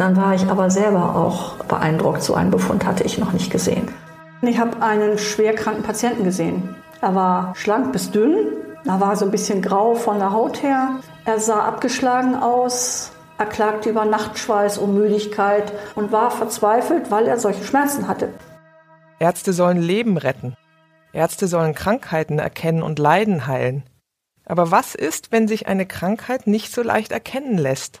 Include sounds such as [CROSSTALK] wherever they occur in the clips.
Dann war ich aber selber auch beeindruckt. So einen Befund hatte ich noch nicht gesehen. Ich habe einen schwerkranken Patienten gesehen. Er war schlank bis dünn. Er war so ein bisschen grau von der Haut her. Er sah abgeschlagen aus. Er klagte über Nachtschweiß und Müdigkeit und war verzweifelt, weil er solche Schmerzen hatte. Ärzte sollen Leben retten. Ärzte sollen Krankheiten erkennen und Leiden heilen. Aber was ist, wenn sich eine Krankheit nicht so leicht erkennen lässt?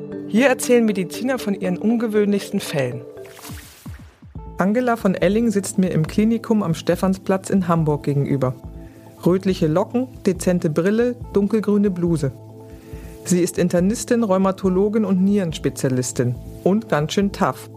Hier erzählen Mediziner von ihren ungewöhnlichsten Fällen. Angela von Elling sitzt mir im Klinikum am Stephansplatz in Hamburg gegenüber. Rötliche Locken, dezente Brille, dunkelgrüne Bluse. Sie ist Internistin, Rheumatologin und Nierenspezialistin und ganz schön tough.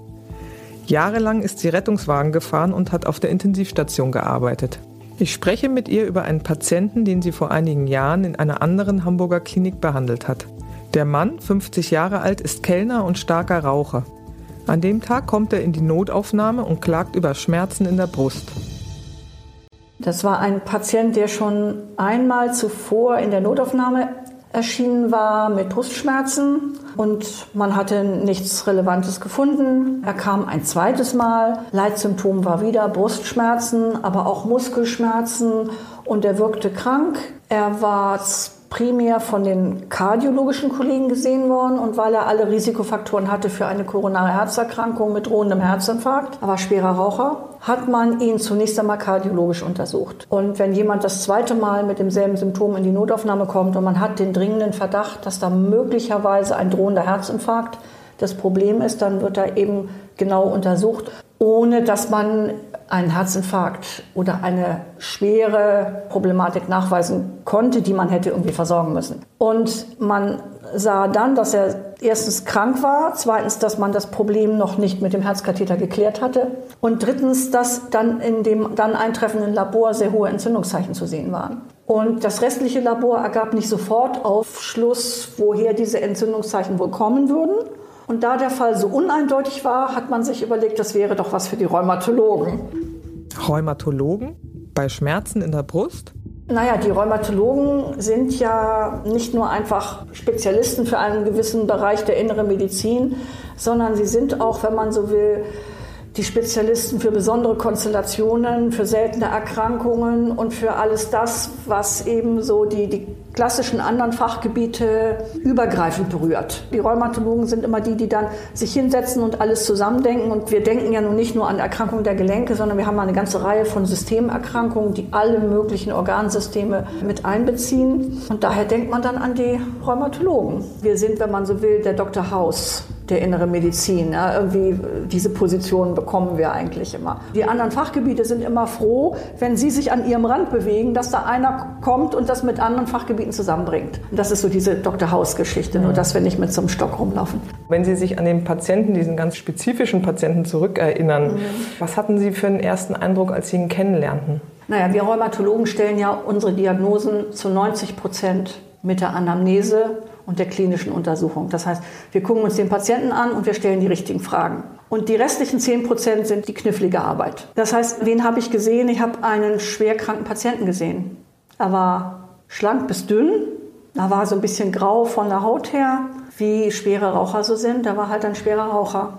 Jahrelang ist sie Rettungswagen gefahren und hat auf der Intensivstation gearbeitet. Ich spreche mit ihr über einen Patienten, den sie vor einigen Jahren in einer anderen Hamburger Klinik behandelt hat. Der Mann, 50 Jahre alt, ist Kellner und starker Raucher. An dem Tag kommt er in die Notaufnahme und klagt über Schmerzen in der Brust. Das war ein Patient, der schon einmal zuvor in der Notaufnahme erschienen war mit Brustschmerzen und man hatte nichts Relevantes gefunden. Er kam ein zweites Mal. Leitsymptom war wieder Brustschmerzen, aber auch Muskelschmerzen und er wirkte krank. Er war primär von den kardiologischen Kollegen gesehen worden und weil er alle Risikofaktoren hatte für eine koronare Herzerkrankung mit drohendem Herzinfarkt, aber schwerer Raucher, hat man ihn zunächst einmal kardiologisch untersucht. Und wenn jemand das zweite Mal mit demselben Symptom in die Notaufnahme kommt und man hat den dringenden Verdacht, dass da möglicherweise ein drohender Herzinfarkt das Problem ist, dann wird er eben genau untersucht, ohne dass man einen Herzinfarkt oder eine schwere Problematik nachweisen konnte, die man hätte irgendwie versorgen müssen. Und man sah dann, dass er erstens krank war, zweitens, dass man das Problem noch nicht mit dem Herzkatheter geklärt hatte und drittens, dass dann in dem dann eintreffenden Labor sehr hohe Entzündungszeichen zu sehen waren. Und das restliche Labor ergab nicht sofort Aufschluss, woher diese Entzündungszeichen wohl kommen würden. Und da der Fall so uneindeutig war, hat man sich überlegt, das wäre doch was für die Rheumatologen. Rheumatologen? Bei Schmerzen in der Brust? Naja, die Rheumatologen sind ja nicht nur einfach Spezialisten für einen gewissen Bereich der inneren Medizin, sondern sie sind auch, wenn man so will, die Spezialisten für besondere Konstellationen, für seltene Erkrankungen und für alles das, was eben so die, die klassischen anderen Fachgebiete übergreifend berührt. Die Rheumatologen sind immer die, die dann sich hinsetzen und alles zusammendenken. Und wir denken ja nun nicht nur an Erkrankungen der Gelenke, sondern wir haben eine ganze Reihe von Systemerkrankungen, die alle möglichen Organsysteme mit einbeziehen. Und daher denkt man dann an die Rheumatologen. Wir sind, wenn man so will, der Dr. House der innere Medizin. Ja, irgendwie diese Position bekommen wir eigentlich immer. Die anderen Fachgebiete sind immer froh, wenn sie sich an ihrem Rand bewegen, dass da einer kommt und das mit anderen Fachgebieten zusammenbringt. Und das ist so diese Dr. House-Geschichte, nur dass wir nicht mit so einem Stock rumlaufen. Wenn Sie sich an den Patienten, diesen ganz spezifischen Patienten zurückerinnern, mhm. was hatten Sie für einen ersten Eindruck, als Sie ihn kennenlernten? Naja, wir Rheumatologen stellen ja unsere Diagnosen zu 90 Prozent mit der Anamnese und der klinischen Untersuchung. Das heißt, wir gucken uns den Patienten an und wir stellen die richtigen Fragen. Und die restlichen 10 Prozent sind die knifflige Arbeit. Das heißt, wen habe ich gesehen? Ich habe einen schwerkranken Patienten gesehen. Er war schlank bis dünn. Er war so ein bisschen grau von der Haut her, wie schwere Raucher so sind. Er war halt ein schwerer Raucher.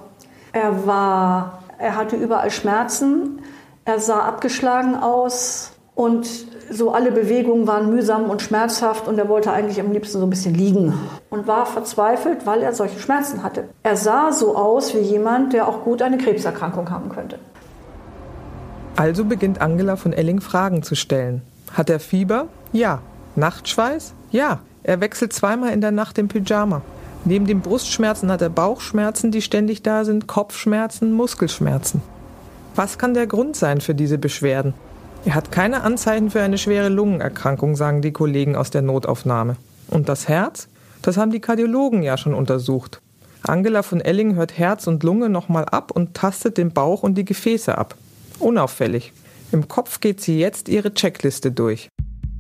Er war, er hatte überall Schmerzen. Er sah abgeschlagen aus und so alle Bewegungen waren mühsam und schmerzhaft und er wollte eigentlich am liebsten so ein bisschen liegen und war verzweifelt, weil er solche Schmerzen hatte. Er sah so aus wie jemand, der auch gut eine Krebserkrankung haben könnte. Also beginnt Angela von Elling Fragen zu stellen. Hat er Fieber? Ja. Nachtschweiß? Ja. Er wechselt zweimal in der Nacht im Pyjama. Neben den Brustschmerzen hat er Bauchschmerzen, die ständig da sind, Kopfschmerzen, Muskelschmerzen. Was kann der Grund sein für diese Beschwerden? Er hat keine Anzeichen für eine schwere Lungenerkrankung, sagen die Kollegen aus der Notaufnahme. Und das Herz? Das haben die Kardiologen ja schon untersucht. Angela von Elling hört Herz und Lunge nochmal ab und tastet den Bauch und die Gefäße ab. Unauffällig. Im Kopf geht sie jetzt ihre Checkliste durch.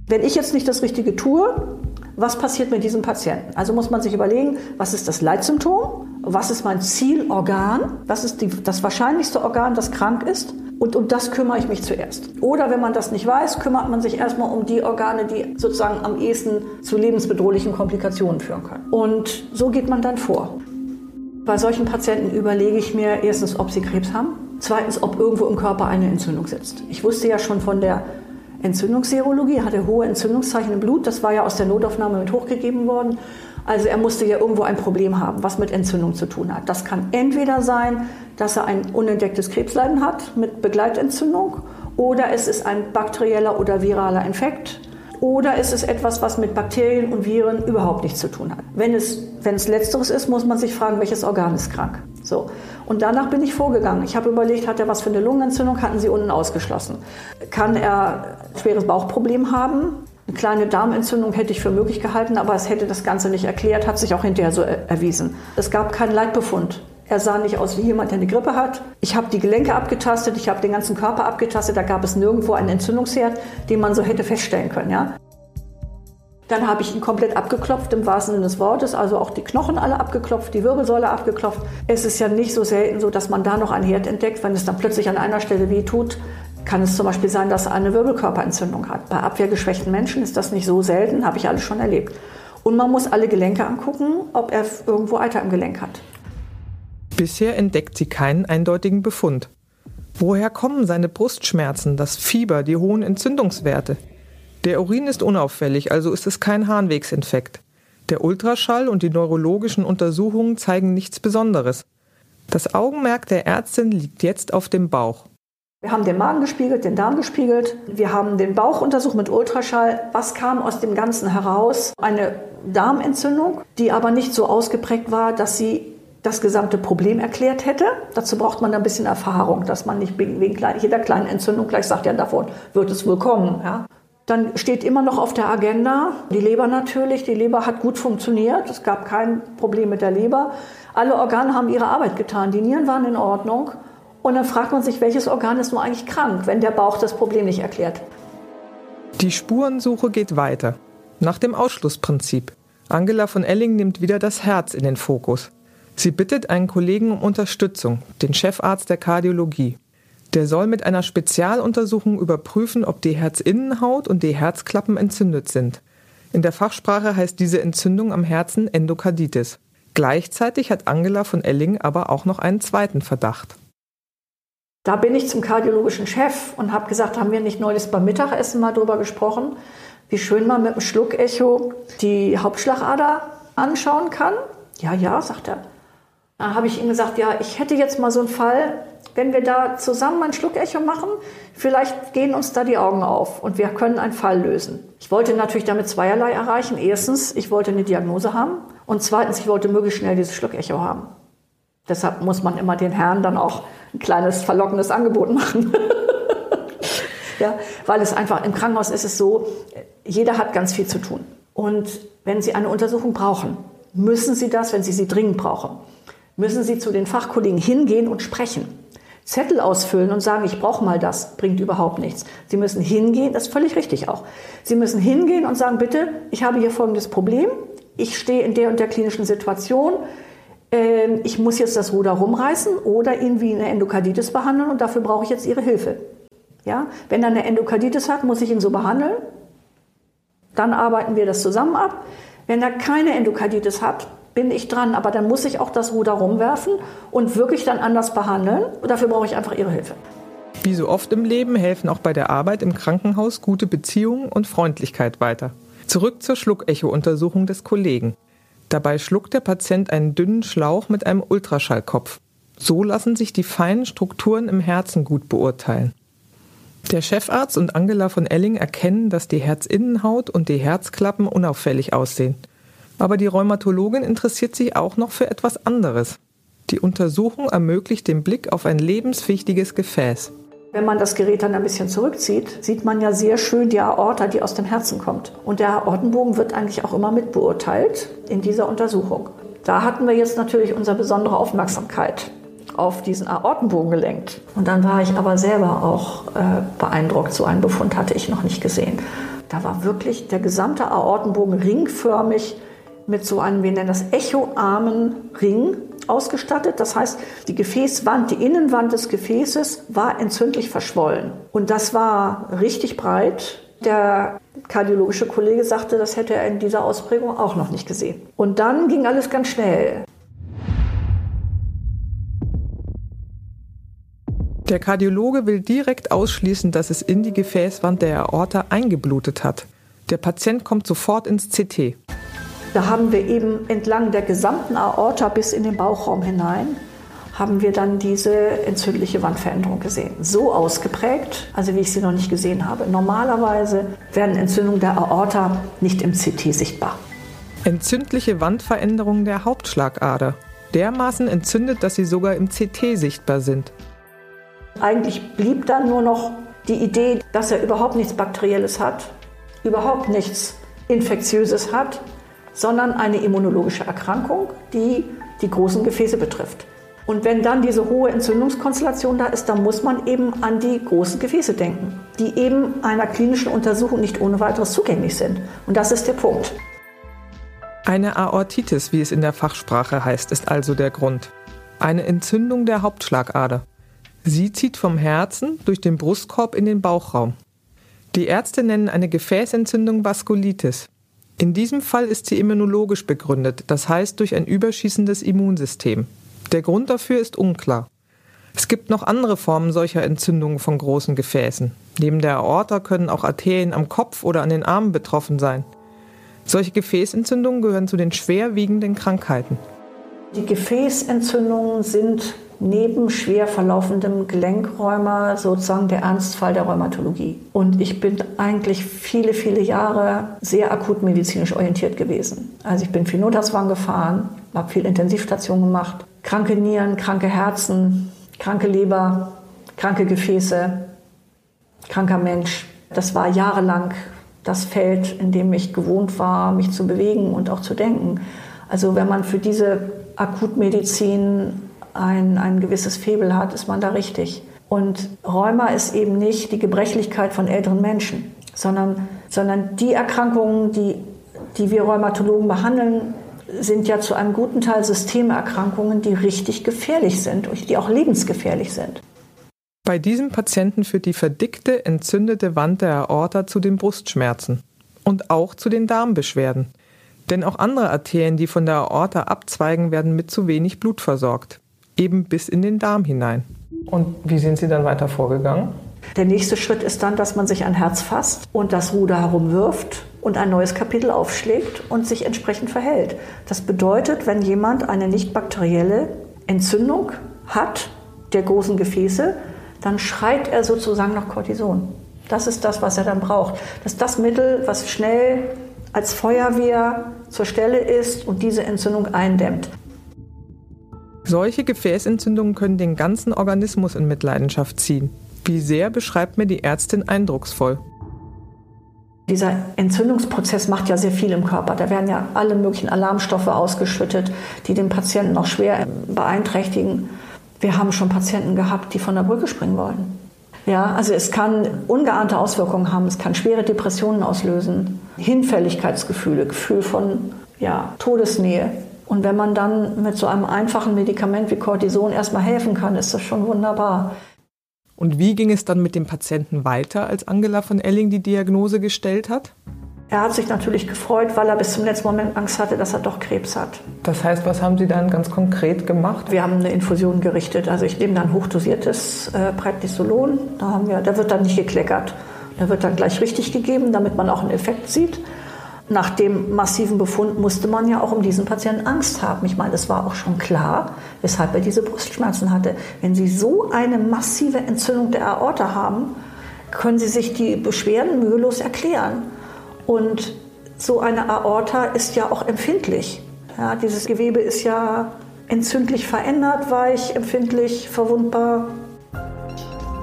Wenn ich jetzt nicht das Richtige tue, was passiert mit diesem Patienten? Also muss man sich überlegen, was ist das Leitsymptom? Was ist mein Zielorgan? Was ist die, das wahrscheinlichste Organ, das krank ist? Und um das kümmere ich mich zuerst. Oder wenn man das nicht weiß, kümmert man sich erstmal um die Organe, die sozusagen am ehesten zu lebensbedrohlichen Komplikationen führen können. Und so geht man dann vor. Bei solchen Patienten überlege ich mir erstens, ob sie Krebs haben. Zweitens, ob irgendwo im Körper eine Entzündung sitzt. Ich wusste ja schon von der Entzündungsserologie, hatte hohe Entzündungszeichen im Blut. Das war ja aus der Notaufnahme mit hochgegeben worden. Also er musste ja irgendwo ein Problem haben, was mit Entzündung zu tun hat. Das kann entweder sein, dass er ein unentdecktes Krebsleiden hat mit Begleitentzündung oder es ist ein bakterieller oder viraler Infekt oder ist es etwas, was mit Bakterien und Viren überhaupt nichts zu tun hat. Wenn es, wenn es letzteres ist, muss man sich fragen, welches Organ ist krank. So. Und danach bin ich vorgegangen. Ich habe überlegt, hat er was für eine Lungenentzündung? Hatten sie unten ausgeschlossen. Kann er ein schweres Bauchproblem haben? Eine kleine Darmentzündung hätte ich für möglich gehalten, aber es hätte das Ganze nicht erklärt, hat sich auch hinterher so erwiesen. Es gab keinen Leitbefund. Er sah nicht aus wie jemand, der eine Grippe hat. Ich habe die Gelenke abgetastet, ich habe den ganzen Körper abgetastet. Da gab es nirgendwo einen Entzündungsherd, den man so hätte feststellen können. Ja? Dann habe ich ihn komplett abgeklopft im wahrsten Sinne des Wortes, also auch die Knochen alle abgeklopft, die Wirbelsäule abgeklopft. Es ist ja nicht so selten so, dass man da noch einen Herd entdeckt, wenn es dann plötzlich an einer Stelle weh tut. Kann es zum Beispiel sein, dass er eine Wirbelkörperentzündung hat. Bei abwehrgeschwächten Menschen ist das nicht so selten, habe ich alles schon erlebt. Und man muss alle Gelenke angucken, ob er irgendwo Eiter im Gelenk hat. Bisher entdeckt sie keinen eindeutigen Befund. Woher kommen seine Brustschmerzen, das Fieber, die hohen Entzündungswerte? Der Urin ist unauffällig, also ist es kein Harnwegsinfekt. Der Ultraschall und die neurologischen Untersuchungen zeigen nichts Besonderes. Das Augenmerk der Ärztin liegt jetzt auf dem Bauch. Wir haben den Magen gespiegelt, den Darm gespiegelt. Wir haben den Bauch untersucht mit Ultraschall. Was kam aus dem Ganzen heraus? Eine Darmentzündung, die aber nicht so ausgeprägt war, dass sie das gesamte Problem erklärt hätte. Dazu braucht man ein bisschen Erfahrung, dass man nicht wegen, jeder kleinen Entzündung gleich sagt, ja, davon wird es wohl kommen. Ja. Dann steht immer noch auf der Agenda die Leber natürlich. Die Leber hat gut funktioniert. Es gab kein Problem mit der Leber. Alle Organe haben ihre Arbeit getan. Die Nieren waren in Ordnung. Und dann fragt man sich, welches Organ ist nun eigentlich krank, wenn der Bauch das Problem nicht erklärt. Die Spurensuche geht weiter. Nach dem Ausschlussprinzip. Angela von Elling nimmt wieder das Herz in den Fokus. Sie bittet einen Kollegen um Unterstützung, den Chefarzt der Kardiologie. Der soll mit einer Spezialuntersuchung überprüfen, ob die Herzinnenhaut und die Herzklappen entzündet sind. In der Fachsprache heißt diese Entzündung am Herzen Endokarditis. Gleichzeitig hat Angela von Elling aber auch noch einen zweiten Verdacht. Da bin ich zum kardiologischen Chef und habe gesagt, haben wir nicht neulich beim Mittagessen mal drüber gesprochen, wie schön man mit einem Schluckecho die Hauptschlagader anschauen kann? Ja, ja, sagt er. Da habe ich ihm gesagt, ja, ich hätte jetzt mal so einen Fall, wenn wir da zusammen ein Schluckecho machen, vielleicht gehen uns da die Augen auf und wir können einen Fall lösen. Ich wollte natürlich damit zweierlei erreichen. Erstens, ich wollte eine Diagnose haben und zweitens, ich wollte möglichst schnell dieses Schluckecho haben. Deshalb muss man immer den Herren dann auch ein kleines verlockendes Angebot machen. [LAUGHS] ja, weil es einfach im Krankenhaus ist es so, jeder hat ganz viel zu tun. Und wenn Sie eine Untersuchung brauchen, müssen Sie das, wenn Sie sie dringend brauchen, müssen Sie zu den Fachkollegen hingehen und sprechen. Zettel ausfüllen und sagen, ich brauche mal das, bringt überhaupt nichts. Sie müssen hingehen, das ist völlig richtig auch. Sie müssen hingehen und sagen, bitte, ich habe hier folgendes Problem, ich stehe in der und der klinischen Situation, ähm, ich muss jetzt das Ruder rumreißen oder ihn wie eine Endokarditis behandeln und dafür brauche ich jetzt Ihre Hilfe. Ja? Wenn er eine Endokarditis hat, muss ich ihn so behandeln. Dann arbeiten wir das zusammen ab. Wenn er keine Endokarditis hat, bin ich dran, aber dann muss ich auch das Ruder rumwerfen und wirklich dann anders behandeln. Und dafür brauche ich einfach Ihre Hilfe. Wie so oft im Leben helfen auch bei der Arbeit im Krankenhaus gute Beziehungen und Freundlichkeit weiter. Zurück zur Schluckecho-Untersuchung des Kollegen. Dabei schluckt der Patient einen dünnen Schlauch mit einem Ultraschallkopf. So lassen sich die feinen Strukturen im Herzen gut beurteilen. Der Chefarzt und Angela von Elling erkennen, dass die Herzinnenhaut und die Herzklappen unauffällig aussehen. Aber die Rheumatologin interessiert sich auch noch für etwas anderes. Die Untersuchung ermöglicht den Blick auf ein lebenswichtiges Gefäß. Wenn man das Gerät dann ein bisschen zurückzieht, sieht man ja sehr schön die Aorta, die aus dem Herzen kommt. Und der Aortenbogen wird eigentlich auch immer mit beurteilt in dieser Untersuchung. Da hatten wir jetzt natürlich unsere besondere Aufmerksamkeit auf diesen Aortenbogen gelenkt. Und dann war ich aber selber auch äh, beeindruckt. So einen Befund hatte ich noch nicht gesehen. Da war wirklich der gesamte Aortenbogen ringförmig mit so einem, wir nennen das echoarmen Ring ausgestattet. Das heißt, die Gefäßwand, die Innenwand des Gefäßes war entzündlich verschwollen. Und das war richtig breit. Der kardiologische Kollege sagte, das hätte er in dieser Ausprägung auch noch nicht gesehen. Und dann ging alles ganz schnell. Der Kardiologe will direkt ausschließen, dass es in die Gefäßwand der Aorta eingeblutet hat. Der Patient kommt sofort ins CT. Da haben wir eben entlang der gesamten Aorta bis in den Bauchraum hinein haben wir dann diese entzündliche Wandveränderung gesehen. So ausgeprägt, also wie ich sie noch nicht gesehen habe. Normalerweise werden Entzündungen der Aorta nicht im CT sichtbar. Entzündliche Wandveränderungen der Hauptschlagader. Dermaßen entzündet, dass sie sogar im CT sichtbar sind. Eigentlich blieb dann nur noch die Idee, dass er überhaupt nichts Bakterielles hat, überhaupt nichts Infektiöses hat, sondern eine immunologische Erkrankung, die die großen Gefäße betrifft. Und wenn dann diese hohe Entzündungskonstellation da ist, dann muss man eben an die großen Gefäße denken, die eben einer klinischen Untersuchung nicht ohne weiteres zugänglich sind. Und das ist der Punkt. Eine Aortitis, wie es in der Fachsprache heißt, ist also der Grund. Eine Entzündung der Hauptschlagader. Sie zieht vom Herzen durch den Brustkorb in den Bauchraum. Die Ärzte nennen eine Gefäßentzündung Vaskulitis. In diesem Fall ist sie immunologisch begründet, das heißt durch ein überschießendes Immunsystem. Der Grund dafür ist unklar. Es gibt noch andere Formen solcher Entzündungen von großen Gefäßen. Neben der Aorta können auch Arterien am Kopf oder an den Armen betroffen sein. Solche Gefäßentzündungen gehören zu den schwerwiegenden Krankheiten. Die Gefäßentzündungen sind neben schwer verlaufendem Gelenkräumer sozusagen der Ernstfall der Rheumatologie. Und ich bin eigentlich viele, viele Jahre sehr akut medizinisch orientiert gewesen. Also ich bin viel Notarztwagen gefahren, habe viel Intensivstation gemacht, kranke Nieren, kranke Herzen, kranke Leber, kranke Gefäße, kranker Mensch. Das war jahrelang das Feld, in dem ich gewohnt war, mich zu bewegen und auch zu denken. Also wenn man für diese Akutmedizin ein, ein gewisses Febel hat, ist man da richtig. Und Rheuma ist eben nicht die Gebrechlichkeit von älteren Menschen, sondern, sondern die Erkrankungen, die, die wir Rheumatologen behandeln, sind ja zu einem guten Teil Systemerkrankungen, die richtig gefährlich sind und die auch lebensgefährlich sind. Bei diesem Patienten führt die verdickte, entzündete Wand der Aorta zu den Brustschmerzen und auch zu den Darmbeschwerden. Denn auch andere Arterien, die von der Aorta abzweigen, werden mit zu wenig Blut versorgt, eben bis in den Darm hinein. Und wie sind Sie dann weiter vorgegangen? Der nächste Schritt ist dann, dass man sich ein Herz fasst und das Ruder herumwirft und ein neues Kapitel aufschlägt und sich entsprechend verhält. Das bedeutet, wenn jemand eine nicht bakterielle Entzündung hat der großen Gefäße, dann schreit er sozusagen nach Cortison. Das ist das, was er dann braucht. Das ist das Mittel, was schnell als Feuerwehr zur Stelle ist und diese Entzündung eindämmt. Solche Gefäßentzündungen können den ganzen Organismus in Mitleidenschaft ziehen. Wie sehr beschreibt mir die Ärztin eindrucksvoll. Dieser Entzündungsprozess macht ja sehr viel im Körper. Da werden ja alle möglichen Alarmstoffe ausgeschüttet, die den Patienten auch schwer beeinträchtigen. Wir haben schon Patienten gehabt, die von der Brücke springen wollen. Ja, also es kann ungeahnte Auswirkungen haben. Es kann schwere Depressionen auslösen, Hinfälligkeitsgefühle, Gefühl von ja, Todesnähe. Und wenn man dann mit so einem einfachen Medikament wie Cortison erstmal helfen kann, ist das schon wunderbar. Und wie ging es dann mit dem Patienten weiter, als Angela von Elling die Diagnose gestellt hat? Er hat sich natürlich gefreut, weil er bis zum letzten Moment Angst hatte, dass er doch Krebs hat. Das heißt, was haben Sie dann ganz konkret gemacht? Wir haben eine Infusion gerichtet. Also ich nehme dann hochdosiertes äh, Prednisolon. Da, haben wir, da wird dann nicht gekleckert. Da wird dann gleich richtig gegeben, damit man auch einen Effekt sieht nach dem massiven Befund musste man ja auch um diesen Patienten Angst haben. Ich meine, es war auch schon klar, weshalb er diese Brustschmerzen hatte. Wenn Sie so eine massive Entzündung der Aorta haben, können Sie sich die Beschwerden mühelos erklären. Und so eine Aorta ist ja auch empfindlich. Ja, dieses Gewebe ist ja entzündlich verändert, weich, empfindlich, verwundbar.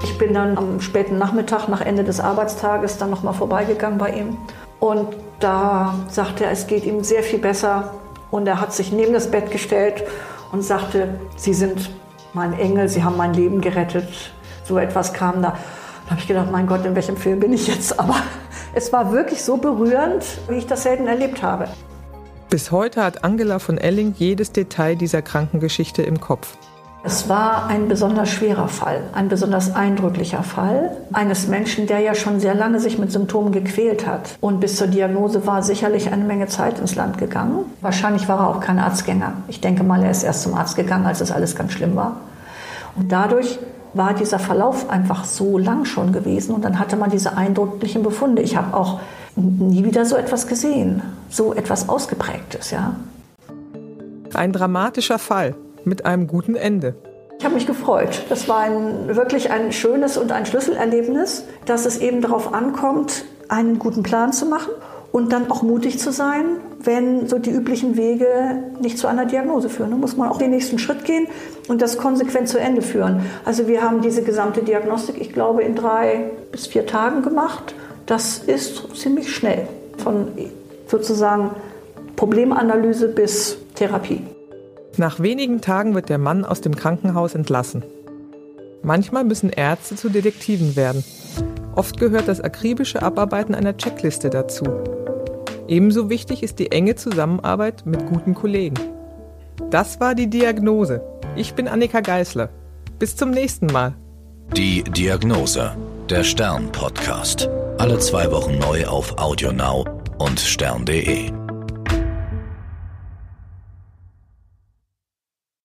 Ich bin dann am späten Nachmittag nach Ende des Arbeitstages dann nochmal vorbeigegangen bei ihm und da sagt er, es geht ihm sehr viel besser Und er hat sich neben das Bett gestellt und sagte, Sie sind mein Engel, Sie haben mein Leben gerettet. So etwas kam da. Da habe ich gedacht, mein Gott, in welchem Film bin ich jetzt? [LAUGHS] Aber es war wirklich so berührend, wie ich das selten erlebt habe. Bis heute hat Angela von Elling jedes Detail dieser Krankengeschichte im Kopf. Es war ein besonders schwerer Fall, ein besonders eindrücklicher Fall eines Menschen, der ja schon sehr lange sich mit Symptomen gequält hat. Und bis zur Diagnose war sicherlich eine Menge Zeit ins Land gegangen. Wahrscheinlich war er auch kein Arztgänger. Ich denke mal, er ist erst zum Arzt gegangen, als es alles ganz schlimm war. Und dadurch war dieser Verlauf einfach so lang schon gewesen und dann hatte man diese eindrücklichen Befunde. Ich habe auch nie wieder so etwas gesehen, so etwas ausgeprägtes, ja. Ein dramatischer Fall mit einem guten Ende. Ich habe mich gefreut. Das war ein, wirklich ein schönes und ein Schlüsselerlebnis, dass es eben darauf ankommt, einen guten Plan zu machen und dann auch mutig zu sein, wenn so die üblichen Wege nicht zu einer Diagnose führen. Da muss man auch den nächsten Schritt gehen und das konsequent zu Ende führen. Also wir haben diese gesamte Diagnostik, ich glaube, in drei bis vier Tagen gemacht. Das ist ziemlich schnell von sozusagen Problemanalyse bis Therapie. Nach wenigen Tagen wird der Mann aus dem Krankenhaus entlassen. Manchmal müssen Ärzte zu Detektiven werden. Oft gehört das akribische Abarbeiten einer Checkliste dazu. Ebenso wichtig ist die enge Zusammenarbeit mit guten Kollegen. Das war die Diagnose. Ich bin Annika Geißler. Bis zum nächsten Mal. Die Diagnose, der Stern-Podcast. Alle zwei Wochen neu auf AudioNow und stern.de.